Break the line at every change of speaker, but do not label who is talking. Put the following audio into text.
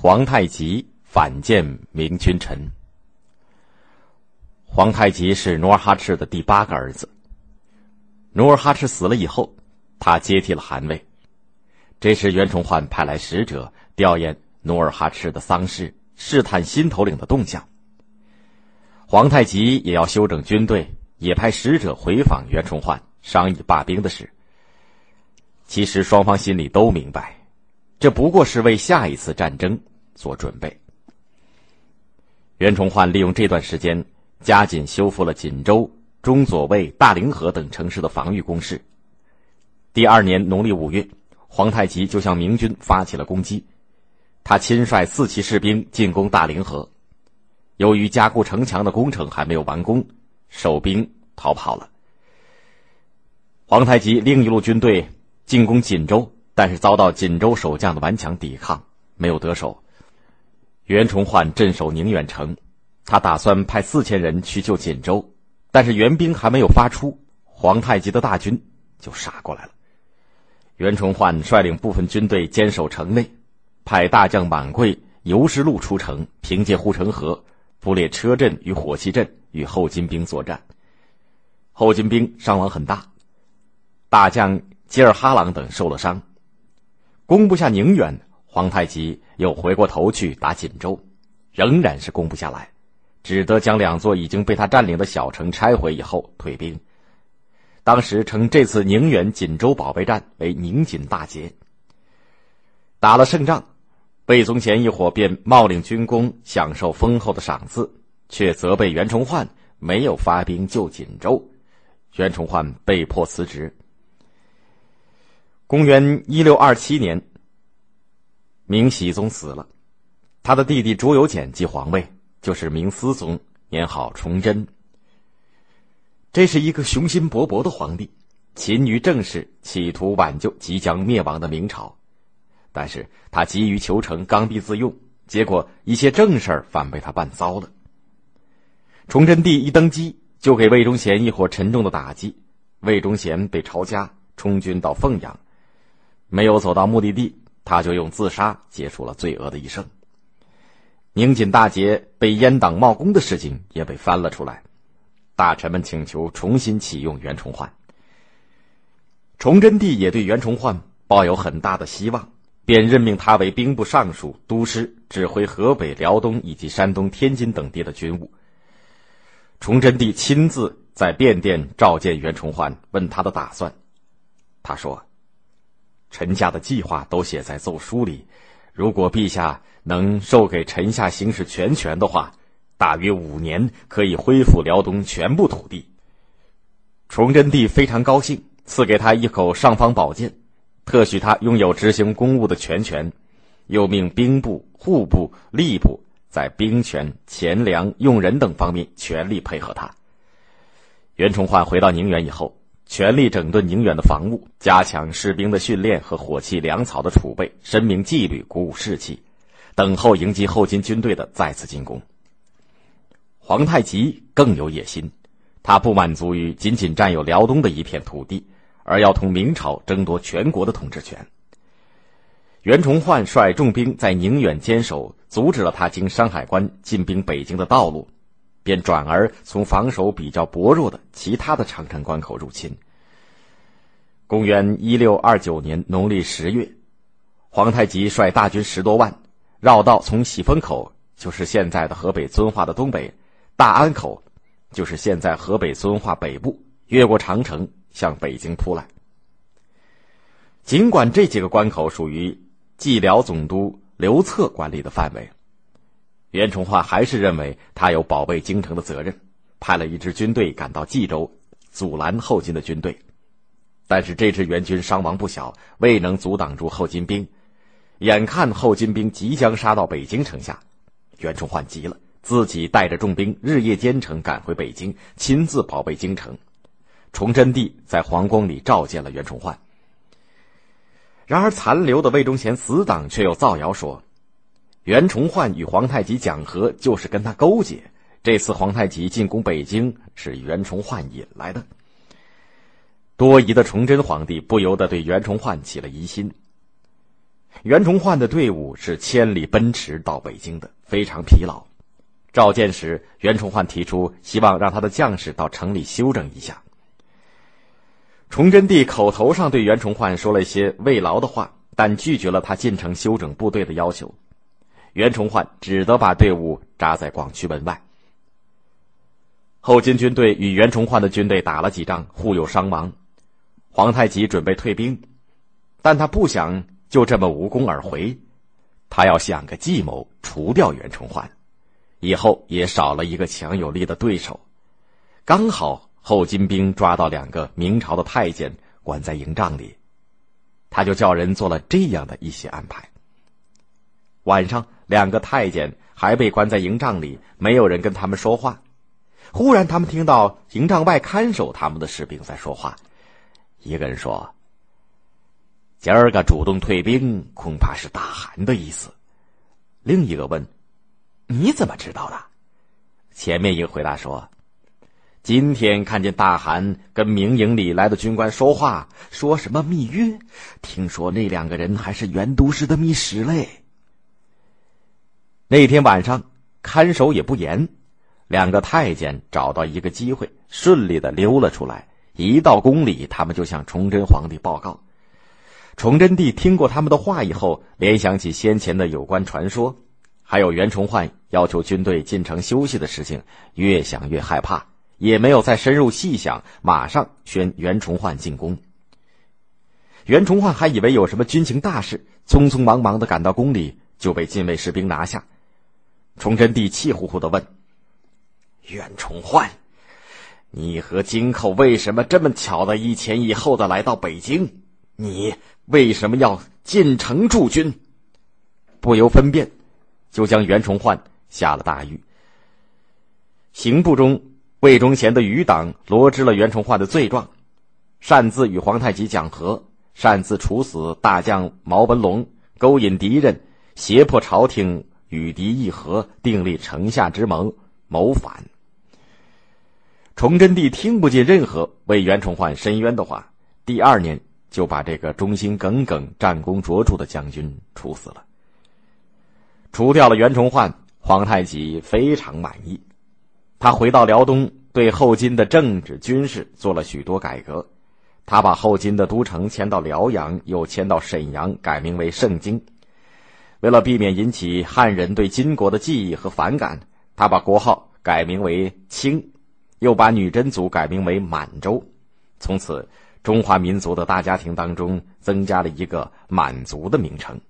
皇太极反见明君臣。皇太极是努尔哈赤的第八个儿子。努尔哈赤死了以后，他接替了汗位。这时，袁崇焕派来使者调研努尔哈赤的丧事，试探新头领的动向。皇太极也要休整军队，也派使者回访袁崇焕，商议罢兵的事。其实，双方心里都明白。这不过是为下一次战争做准备。袁崇焕利用这段时间，加紧修复了锦州、中左卫、大凌河等城市的防御工事。第二年农历五月，皇太极就向明军发起了攻击，他亲率四旗士兵进攻大凌河。由于加固城墙的工程还没有完工，守兵逃跑了。皇太极另一路军队进攻锦州。但是遭到锦州守将的顽强抵抗，没有得手。袁崇焕镇守宁远城，他打算派四千人去救锦州，但是援兵还没有发出，皇太极的大军就杀过来了。袁崇焕率领部分军队坚守城内，派大将满贵、尤世禄出城，凭借护城河、布列车阵与火器阵与后金兵作战。后金兵伤亡很大，大将吉尔哈朗等受了伤。攻不下宁远，皇太极又回过头去打锦州，仍然是攻不下来，只得将两座已经被他占领的小城拆毁以后退兵。当时称这次宁远锦州保卫战为宁锦大捷。打了胜仗，魏宗贤一伙便冒领军功，享受丰厚的赏赐，却责备袁崇焕没有发兵救锦州，袁崇焕被迫辞职。公元一六二七年，明熹宗死了，他的弟弟朱由检继皇位，就是明思宗，年号崇祯。这是一个雄心勃勃的皇帝，勤于政事，企图挽救即将灭亡的明朝。但是他急于求成，刚愎自用，结果一些正事儿反被他办糟了。崇祯帝一登基，就给魏忠贤一伙沉重的打击，魏忠贤被抄家，充军到凤阳。没有走到目的地，他就用自杀结束了罪恶的一生。宁锦大捷被阉党冒功的事情也被翻了出来，大臣们请求重新启用袁崇焕。崇祯帝也对袁崇焕抱有很大的希望，便任命他为兵部尚书、都师，指挥河北、辽东以及山东、天津等地的军务。崇祯帝亲自在便殿召见袁崇焕，问他的打算。他说。臣下的计划都写在奏书里，如果陛下能授给臣下行使全权的话，大约五年可以恢复辽东全部土地。崇祯帝非常高兴，赐给他一口尚方宝剑，特许他拥有执行公务的全权，又命兵部、户部、吏部在兵权、钱粮、用人等方面全力配合他。袁崇焕回到宁远以后。全力整顿宁远的防务，加强士兵的训练和火器粮草的储备，申明纪律，鼓舞士气，等候迎击后金军队的再次进攻。皇太极更有野心，他不满足于仅仅占有辽东的一片土地，而要同明朝争夺全国的统治权。袁崇焕率重兵在宁远坚守，阻止了他经山海关进兵北京的道路。便转而从防守比较薄弱的其他的长城关口入侵。公元一六二九年农历十月，皇太极率大军十多万，绕道从喜峰口（就是现在的河北遵化的东北）、大安口（就是现在河北遵化北部）越过长城向北京扑来。尽管这几个关口属于蓟辽总督刘策管理的范围。袁崇焕还是认为他有保卫京城的责任，派了一支军队赶到冀州，阻拦后金的军队。但是这支援军伤亡不小，未能阻挡住后金兵。眼看后金兵即将杀到北京城下，袁崇焕急了，自己带着重兵日夜兼程赶回北京，亲自保卫京城。崇祯帝在皇宫里召见了袁崇焕。然而残留的魏忠贤死党却又造谣说。袁崇焕与皇太极讲和，就是跟他勾结。这次皇太极进攻北京，是袁崇焕引来的。多疑的崇祯皇帝不由得对袁崇焕起了疑心。袁崇焕的队伍是千里奔驰到北京的，非常疲劳。召见时，袁崇焕提出希望让他的将士到城里休整一下。崇祯帝口头上对袁崇焕说了一些慰劳的话，但拒绝了他进城休整部队的要求。袁崇焕只得把队伍扎在广渠门外。后金军队与袁崇焕的军队打了几仗，互有伤亡。皇太极准备退兵，但他不想就这么无功而回，他要想个计谋除掉袁崇焕，以后也少了一个强有力的对手。刚好后金兵抓到两个明朝的太监，关在营帐里，他就叫人做了这样的一些安排。晚上，两个太监还被关在营帐里，没有人跟他们说话。忽然，他们听到营帐外看守他们的士兵在说话。一个人说：“今儿个主动退兵，恐怕是大汗的意思。”另一个问：“你怎么知道的？”前面一个回答说：“今天看见大汗跟明营里来的军官说话，说什么密约？听说那两个人还是原都师的密使嘞。”那天晚上看守也不严，两个太监找到一个机会，顺利的溜了出来。一到宫里，他们就向崇祯皇帝报告。崇祯帝听过他们的话以后，联想起先前的有关传说，还有袁崇焕要求军队进城休息的事情，越想越害怕，也没有再深入细想，马上宣袁崇焕进宫。袁崇焕还以为有什么军情大事，匆匆忙忙的赶到宫里，就被禁卫士兵拿下。崇祯帝气呼呼的问：“袁崇焕。”你和金寇为什么这么巧的一前一后的来到北京？你为什么要进城驻军？不由分辨，就将袁崇焕下了大狱。刑部中魏忠贤的余党罗织了袁崇焕的罪状，擅自与皇太极讲和，擅自处死大将毛文龙，勾引敌人，胁迫朝廷与敌议和，订立城下之盟，谋反。崇祯帝听不进任何为袁崇焕申冤的话，第二年就把这个忠心耿耿、战功卓著的将军处死了。除掉了袁崇焕，皇太极非常满意。他回到辽东，对后金的政治军事做了许多改革。他把后金的都城迁到辽阳，又迁到沈阳，改名为盛京。为了避免引起汉人对金国的记忆和反感，他把国号改名为清。又把女真族改名为满洲，从此中华民族的大家庭当中增加了一个满族的名称。